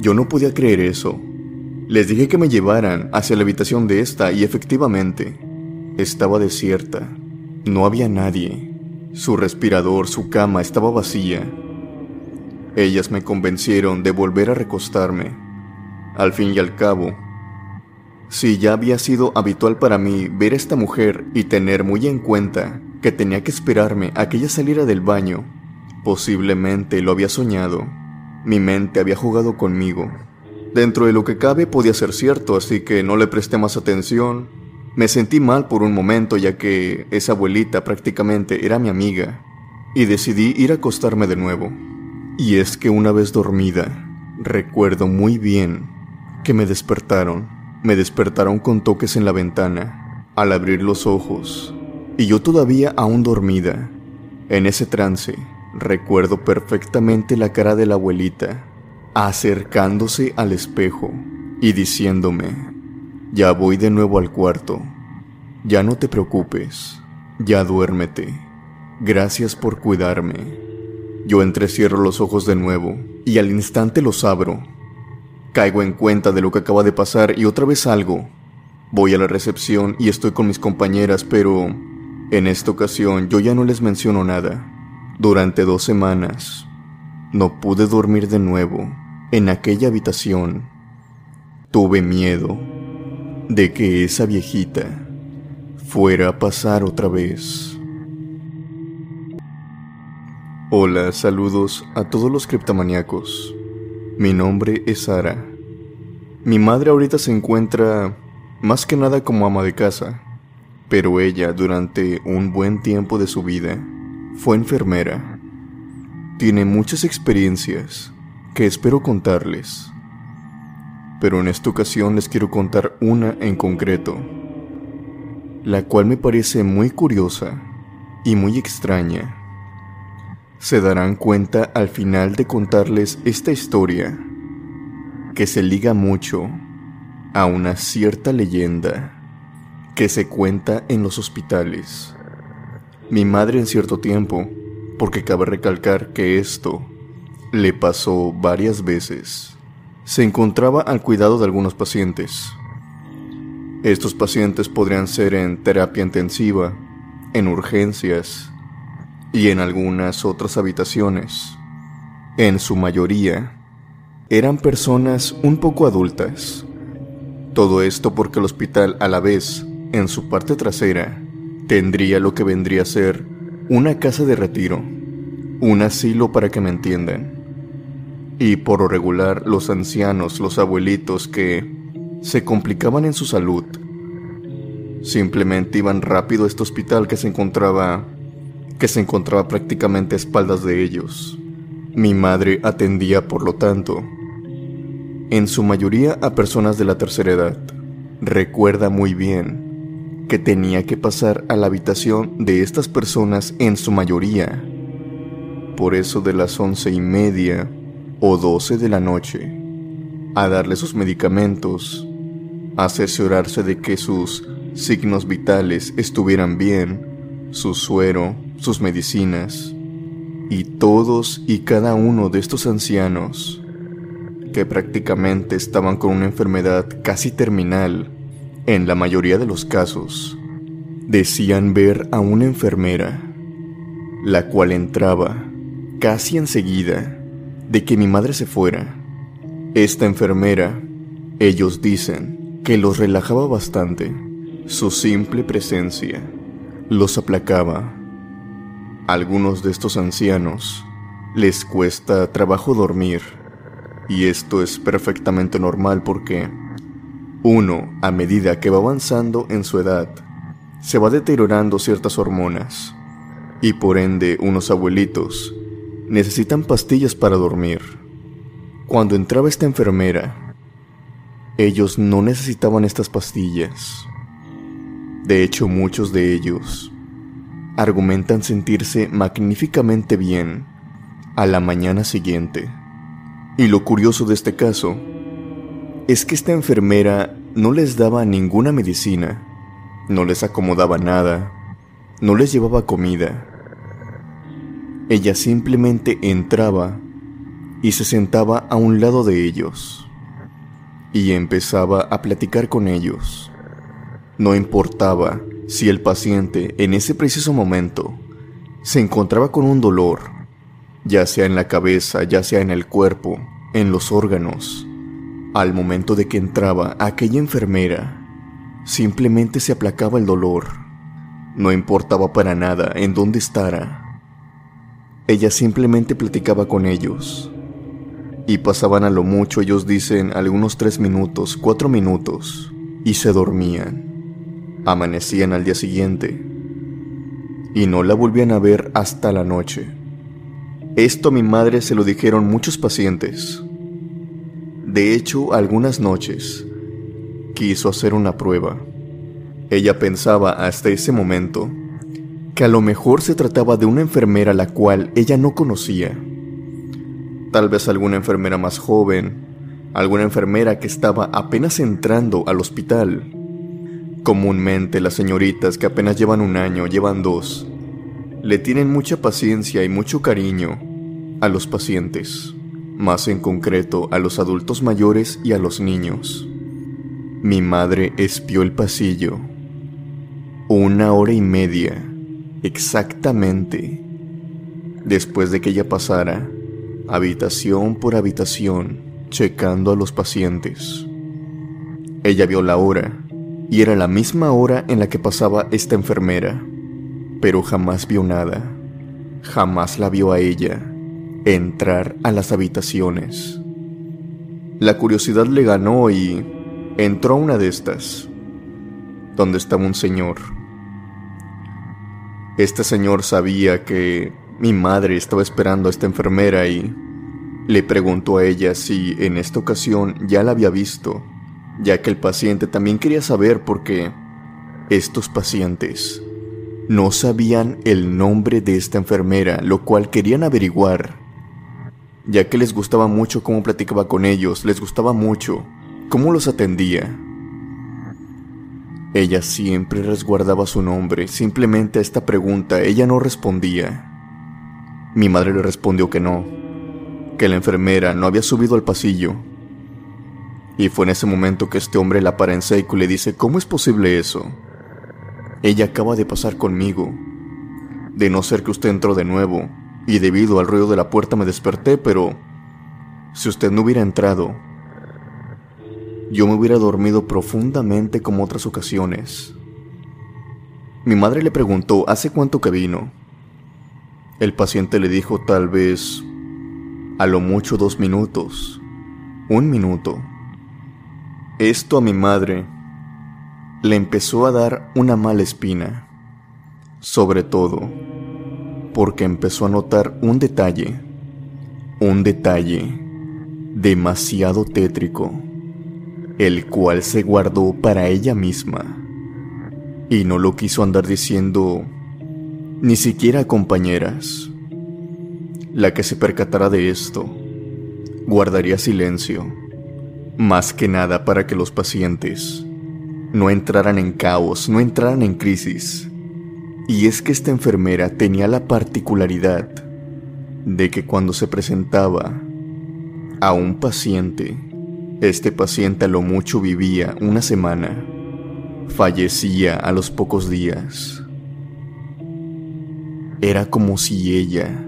Yo no podía creer eso. Les dije que me llevaran hacia la habitación de esta y efectivamente estaba desierta. No había nadie. Su respirador, su cama estaba vacía. Ellas me convencieron de volver a recostarme. Al fin y al cabo, si ya había sido habitual para mí ver a esta mujer y tener muy en cuenta que tenía que esperarme a que ella saliera del baño, posiblemente lo había soñado. Mi mente había jugado conmigo. Dentro de lo que cabe podía ser cierto, así que no le presté más atención. Me sentí mal por un momento ya que esa abuelita prácticamente era mi amiga, y decidí ir a acostarme de nuevo. Y es que una vez dormida, recuerdo muy bien que me despertaron me despertaron con toques en la ventana al abrir los ojos, y yo todavía aún dormida. En ese trance, recuerdo perfectamente la cara de la abuelita, acercándose al espejo, y diciéndome, ya voy de nuevo al cuarto, ya no te preocupes, ya duérmete, gracias por cuidarme. Yo entrecierro los ojos de nuevo y al instante los abro. Caigo en cuenta de lo que acaba de pasar y otra vez salgo. Voy a la recepción y estoy con mis compañeras, pero en esta ocasión yo ya no les menciono nada. Durante dos semanas no pude dormir de nuevo en aquella habitación Tuve miedo de que esa viejita fuera a pasar otra vez. Hola, saludos a todos los criptomaníacos. Mi nombre es Sara. Mi madre ahorita se encuentra más que nada como ama de casa, pero ella durante un buen tiempo de su vida fue enfermera. Tiene muchas experiencias que espero contarles pero en esta ocasión les quiero contar una en concreto, la cual me parece muy curiosa y muy extraña. Se darán cuenta al final de contarles esta historia, que se liga mucho a una cierta leyenda que se cuenta en los hospitales. Mi madre en cierto tiempo, porque cabe recalcar que esto le pasó varias veces se encontraba al cuidado de algunos pacientes. Estos pacientes podrían ser en terapia intensiva, en urgencias y en algunas otras habitaciones. En su mayoría, eran personas un poco adultas. Todo esto porque el hospital a la vez, en su parte trasera, tendría lo que vendría a ser una casa de retiro, un asilo para que me entiendan. Y por lo regular los ancianos, los abuelitos que se complicaban en su salud, simplemente iban rápido a este hospital que se encontraba que se encontraba prácticamente a espaldas de ellos. Mi madre atendía, por lo tanto, en su mayoría a personas de la tercera edad. Recuerda muy bien que tenía que pasar a la habitación de estas personas en su mayoría. Por eso de las once y media o 12 de la noche, a darle sus medicamentos, a cerciorarse de que sus signos vitales estuvieran bien, su suero, sus medicinas, y todos y cada uno de estos ancianos, que prácticamente estaban con una enfermedad casi terminal, en la mayoría de los casos, decían ver a una enfermera, la cual entraba casi enseguida de que mi madre se fuera. Esta enfermera, ellos dicen, que los relajaba bastante. Su simple presencia los aplacaba. algunos de estos ancianos les cuesta trabajo dormir, y esto es perfectamente normal porque uno, a medida que va avanzando en su edad, se va deteriorando ciertas hormonas, y por ende unos abuelitos necesitan pastillas para dormir. Cuando entraba esta enfermera, ellos no necesitaban estas pastillas. De hecho, muchos de ellos argumentan sentirse magníficamente bien a la mañana siguiente. Y lo curioso de este caso es que esta enfermera no les daba ninguna medicina, no les acomodaba nada, no les llevaba comida, ella simplemente entraba y se sentaba a un lado de ellos y empezaba a platicar con ellos. No importaba si el paciente en ese preciso momento se encontraba con un dolor, ya sea en la cabeza, ya sea en el cuerpo, en los órganos. Al momento de que entraba aquella enfermera, simplemente se aplacaba el dolor. No importaba para nada en dónde estara ella simplemente platicaba con ellos. Y pasaban a lo mucho, ellos dicen, algunos tres minutos, cuatro minutos, y se dormían. Amanecían al día siguiente. Y no la volvían a ver hasta la noche. Esto a mi madre se lo dijeron muchos pacientes. De hecho, algunas noches quiso hacer una prueba. Ella pensaba hasta ese momento que a lo mejor se trataba de una enfermera la cual ella no conocía. Tal vez alguna enfermera más joven, alguna enfermera que estaba apenas entrando al hospital. Comúnmente las señoritas que apenas llevan un año, llevan dos, le tienen mucha paciencia y mucho cariño a los pacientes, más en concreto a los adultos mayores y a los niños. Mi madre espió el pasillo. Una hora y media, exactamente, después de que ella pasara, habitación por habitación, checando a los pacientes. Ella vio la hora, y era la misma hora en la que pasaba esta enfermera, pero jamás vio nada. Jamás la vio a ella entrar a las habitaciones. La curiosidad le ganó y entró a una de estas, donde estaba un señor. Este señor sabía que mi madre estaba esperando a esta enfermera y le preguntó a ella si en esta ocasión ya la había visto, ya que el paciente también quería saber por qué estos pacientes no sabían el nombre de esta enfermera, lo cual querían averiguar, ya que les gustaba mucho cómo platicaba con ellos, les gustaba mucho cómo los atendía. Ella siempre resguardaba su nombre, simplemente a esta pregunta ella no respondía. Mi madre le respondió que no, que la enfermera no había subido al pasillo. Y fue en ese momento que este hombre la para en seco y le dice, ¿cómo es posible eso? Ella acaba de pasar conmigo. De no ser que usted entró de nuevo, y debido al ruido de la puerta me desperté, pero si usted no hubiera entrado, yo me hubiera dormido profundamente como otras ocasiones. Mi madre le preguntó, ¿hace cuánto que vino? El paciente le dijo tal vez a lo mucho dos minutos, un minuto. Esto a mi madre le empezó a dar una mala espina, sobre todo porque empezó a notar un detalle, un detalle demasiado tétrico, el cual se guardó para ella misma y no lo quiso andar diciendo ni siquiera a compañeras. La que se percatara de esto guardaría silencio, más que nada para que los pacientes no entraran en caos, no entraran en crisis. Y es que esta enfermera tenía la particularidad de que cuando se presentaba a un paciente, este paciente a lo mucho vivía una semana, fallecía a los pocos días. Era como si ella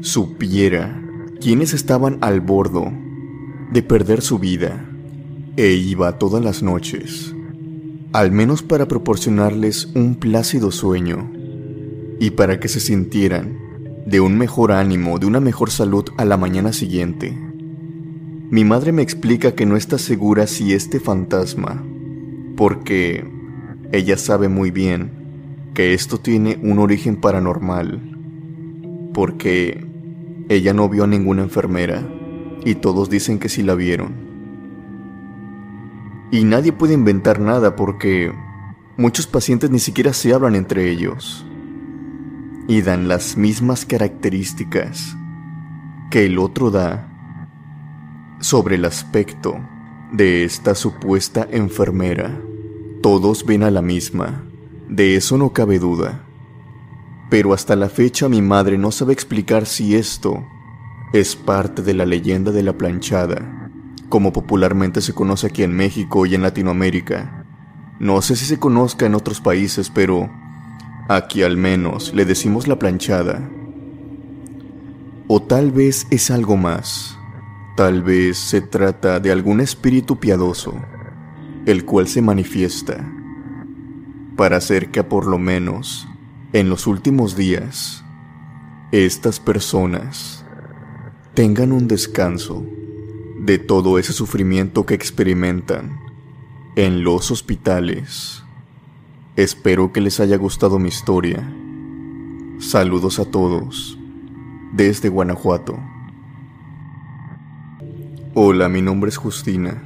supiera quiénes estaban al bordo de perder su vida e iba todas las noches, al menos para proporcionarles un plácido sueño y para que se sintieran de un mejor ánimo, de una mejor salud a la mañana siguiente. Mi madre me explica que no está segura si este fantasma, porque ella sabe muy bien que esto tiene un origen paranormal, porque ella no vio a ninguna enfermera y todos dicen que sí la vieron. Y nadie puede inventar nada porque muchos pacientes ni siquiera se hablan entre ellos y dan las mismas características que el otro da sobre el aspecto de esta supuesta enfermera. Todos ven a la misma, de eso no cabe duda. Pero hasta la fecha mi madre no sabe explicar si esto es parte de la leyenda de la planchada, como popularmente se conoce aquí en México y en Latinoamérica. No sé si se conozca en otros países, pero aquí al menos le decimos la planchada. O tal vez es algo más. Tal vez se trata de algún espíritu piadoso, el cual se manifiesta para hacer que por lo menos en los últimos días, estas personas tengan un descanso de todo ese sufrimiento que experimentan en los hospitales. Espero que les haya gustado mi historia. Saludos a todos desde Guanajuato. Hola, mi nombre es Justina.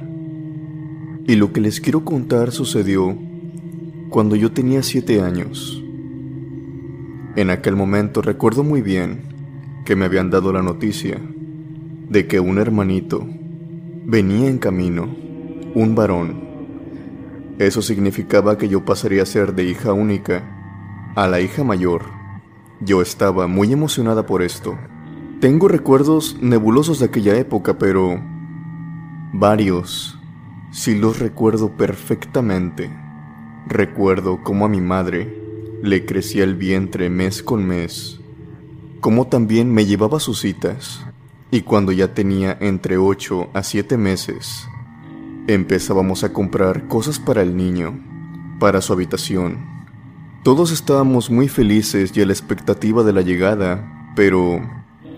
Y lo que les quiero contar sucedió cuando yo tenía siete años. En aquel momento recuerdo muy bien que me habían dado la noticia de que un hermanito Venía en camino, un varón. Eso significaba que yo pasaría a ser de hija única a la hija mayor. Yo estaba muy emocionada por esto. Tengo recuerdos nebulosos de aquella época, pero varios sí los recuerdo perfectamente. Recuerdo cómo a mi madre le crecía el vientre mes con mes, cómo también me llevaba sus citas, y cuando ya tenía entre 8 a 7 meses, empezábamos a comprar cosas para el niño, para su habitación. Todos estábamos muy felices y a la expectativa de la llegada, pero,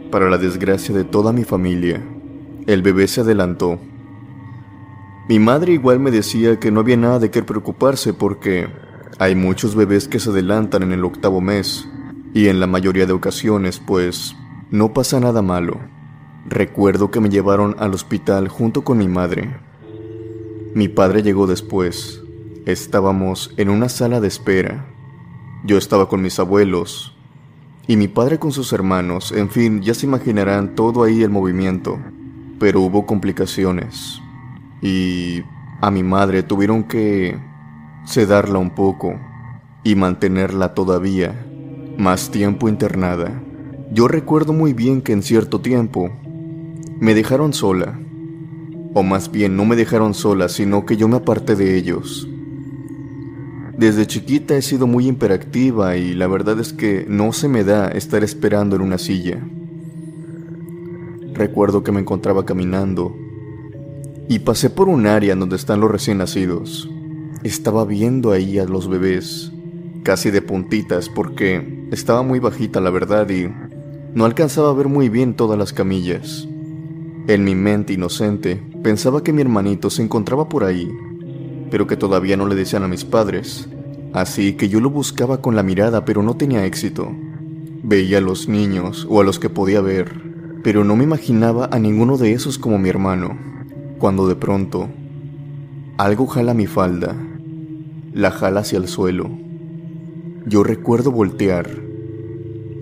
para la desgracia de toda mi familia, el bebé se adelantó mi madre igual me decía que no había nada de qué preocuparse porque hay muchos bebés que se adelantan en el octavo mes y en la mayoría de ocasiones pues no pasa nada malo. Recuerdo que me llevaron al hospital junto con mi madre. Mi padre llegó después. Estábamos en una sala de espera. Yo estaba con mis abuelos y mi padre con sus hermanos. En fin, ya se imaginarán todo ahí el movimiento. Pero hubo complicaciones y a mi madre tuvieron que sedarla un poco y mantenerla todavía más tiempo internada. Yo recuerdo muy bien que en cierto tiempo me dejaron sola, o más bien no me dejaron sola, sino que yo me aparté de ellos. Desde chiquita he sido muy imperactiva y la verdad es que no se me da estar esperando en una silla. Recuerdo que me encontraba caminando y pasé por un área donde están los recién nacidos. Estaba viendo ahí a los bebés, casi de puntitas, porque estaba muy bajita la verdad y no alcanzaba a ver muy bien todas las camillas. En mi mente inocente pensaba que mi hermanito se encontraba por ahí, pero que todavía no le decían a mis padres, así que yo lo buscaba con la mirada pero no tenía éxito. Veía a los niños o a los que podía ver, pero no me imaginaba a ninguno de esos como mi hermano cuando de pronto algo jala mi falda, la jala hacia el suelo. Yo recuerdo voltear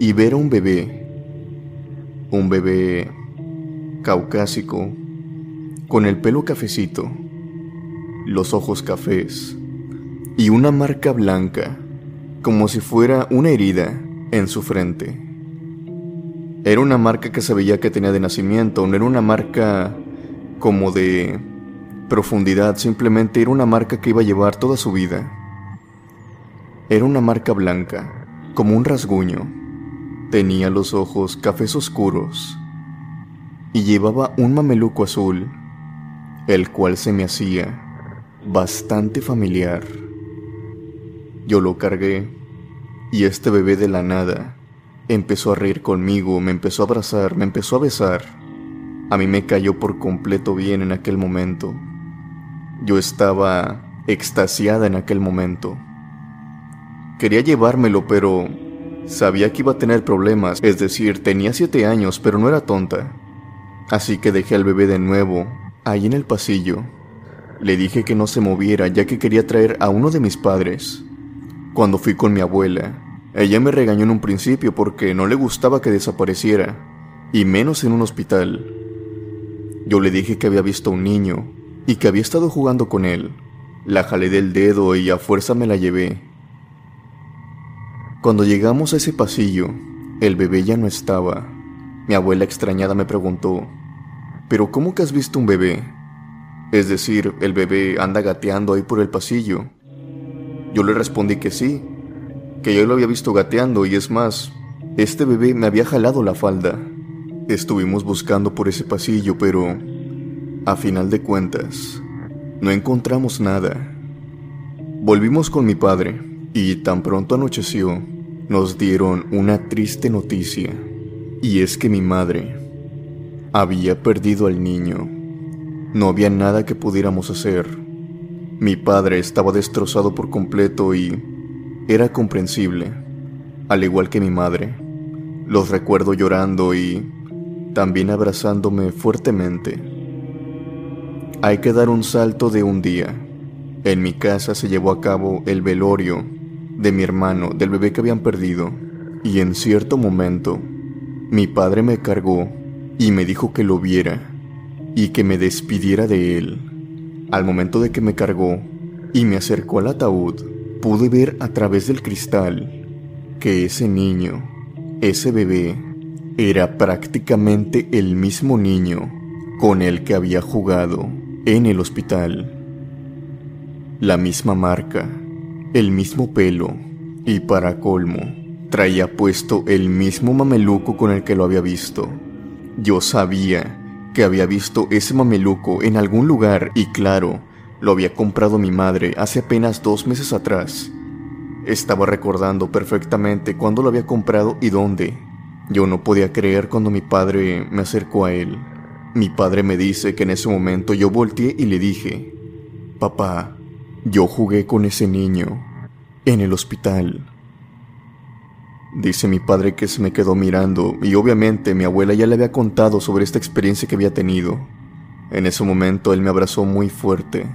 y ver a un bebé, un bebé caucásico, con el pelo cafecito, los ojos cafés y una marca blanca, como si fuera una herida en su frente. Era una marca que se veía que tenía de nacimiento, no era una marca como de profundidad, simplemente era una marca que iba a llevar toda su vida. Era una marca blanca, como un rasguño. Tenía los ojos cafés oscuros y llevaba un mameluco azul, el cual se me hacía bastante familiar. Yo lo cargué y este bebé de la nada empezó a reír conmigo, me empezó a abrazar, me empezó a besar. A mí me cayó por completo bien en aquel momento. Yo estaba extasiada en aquel momento. Quería llevármelo, pero sabía que iba a tener problemas, es decir, tenía siete años, pero no era tonta. Así que dejé al bebé de nuevo, ahí en el pasillo. Le dije que no se moviera, ya que quería traer a uno de mis padres. Cuando fui con mi abuela, ella me regañó en un principio porque no le gustaba que desapareciera, y menos en un hospital. Yo le dije que había visto a un niño y que había estado jugando con él. La jalé del dedo y a fuerza me la llevé. Cuando llegamos a ese pasillo, el bebé ya no estaba. Mi abuela extrañada me preguntó, ¿pero cómo que has visto un bebé? Es decir, el bebé anda gateando ahí por el pasillo. Yo le respondí que sí, que yo lo había visto gateando y es más, este bebé me había jalado la falda. Estuvimos buscando por ese pasillo, pero a final de cuentas, no encontramos nada. Volvimos con mi padre y tan pronto anocheció, nos dieron una triste noticia. Y es que mi madre había perdido al niño. No había nada que pudiéramos hacer. Mi padre estaba destrozado por completo y era comprensible, al igual que mi madre. Los recuerdo llorando y también abrazándome fuertemente. Hay que dar un salto de un día. En mi casa se llevó a cabo el velorio de mi hermano, del bebé que habían perdido, y en cierto momento mi padre me cargó y me dijo que lo viera. y que me despidiera de él. Al momento de que me cargó y me acercó al ataúd, pude ver a través del cristal que ese niño, ese bebé, era prácticamente el mismo niño con el que había jugado en el hospital. La misma marca, el mismo pelo y para colmo, traía puesto el mismo mameluco con el que lo había visto. Yo sabía que había visto ese mameluco en algún lugar y claro, lo había comprado mi madre hace apenas dos meses atrás. Estaba recordando perfectamente cuándo lo había comprado y dónde. Yo no podía creer cuando mi padre me acercó a él. Mi padre me dice que en ese momento yo volteé y le dije, Papá, yo jugué con ese niño en el hospital. Dice mi padre que se me quedó mirando y obviamente mi abuela ya le había contado sobre esta experiencia que había tenido. En ese momento él me abrazó muy fuerte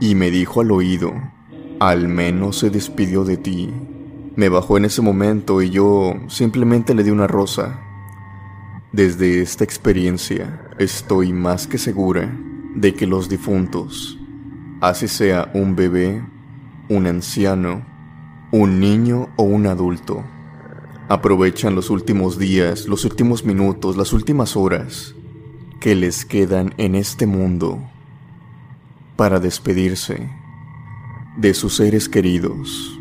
y me dijo al oído, al menos se despidió de ti. Me bajó en ese momento y yo simplemente le di una rosa. Desde esta experiencia estoy más que segura de que los difuntos, así sea un bebé, un anciano, un niño o un adulto, aprovechan los últimos días, los últimos minutos, las últimas horas que les quedan en este mundo para despedirse de sus seres queridos.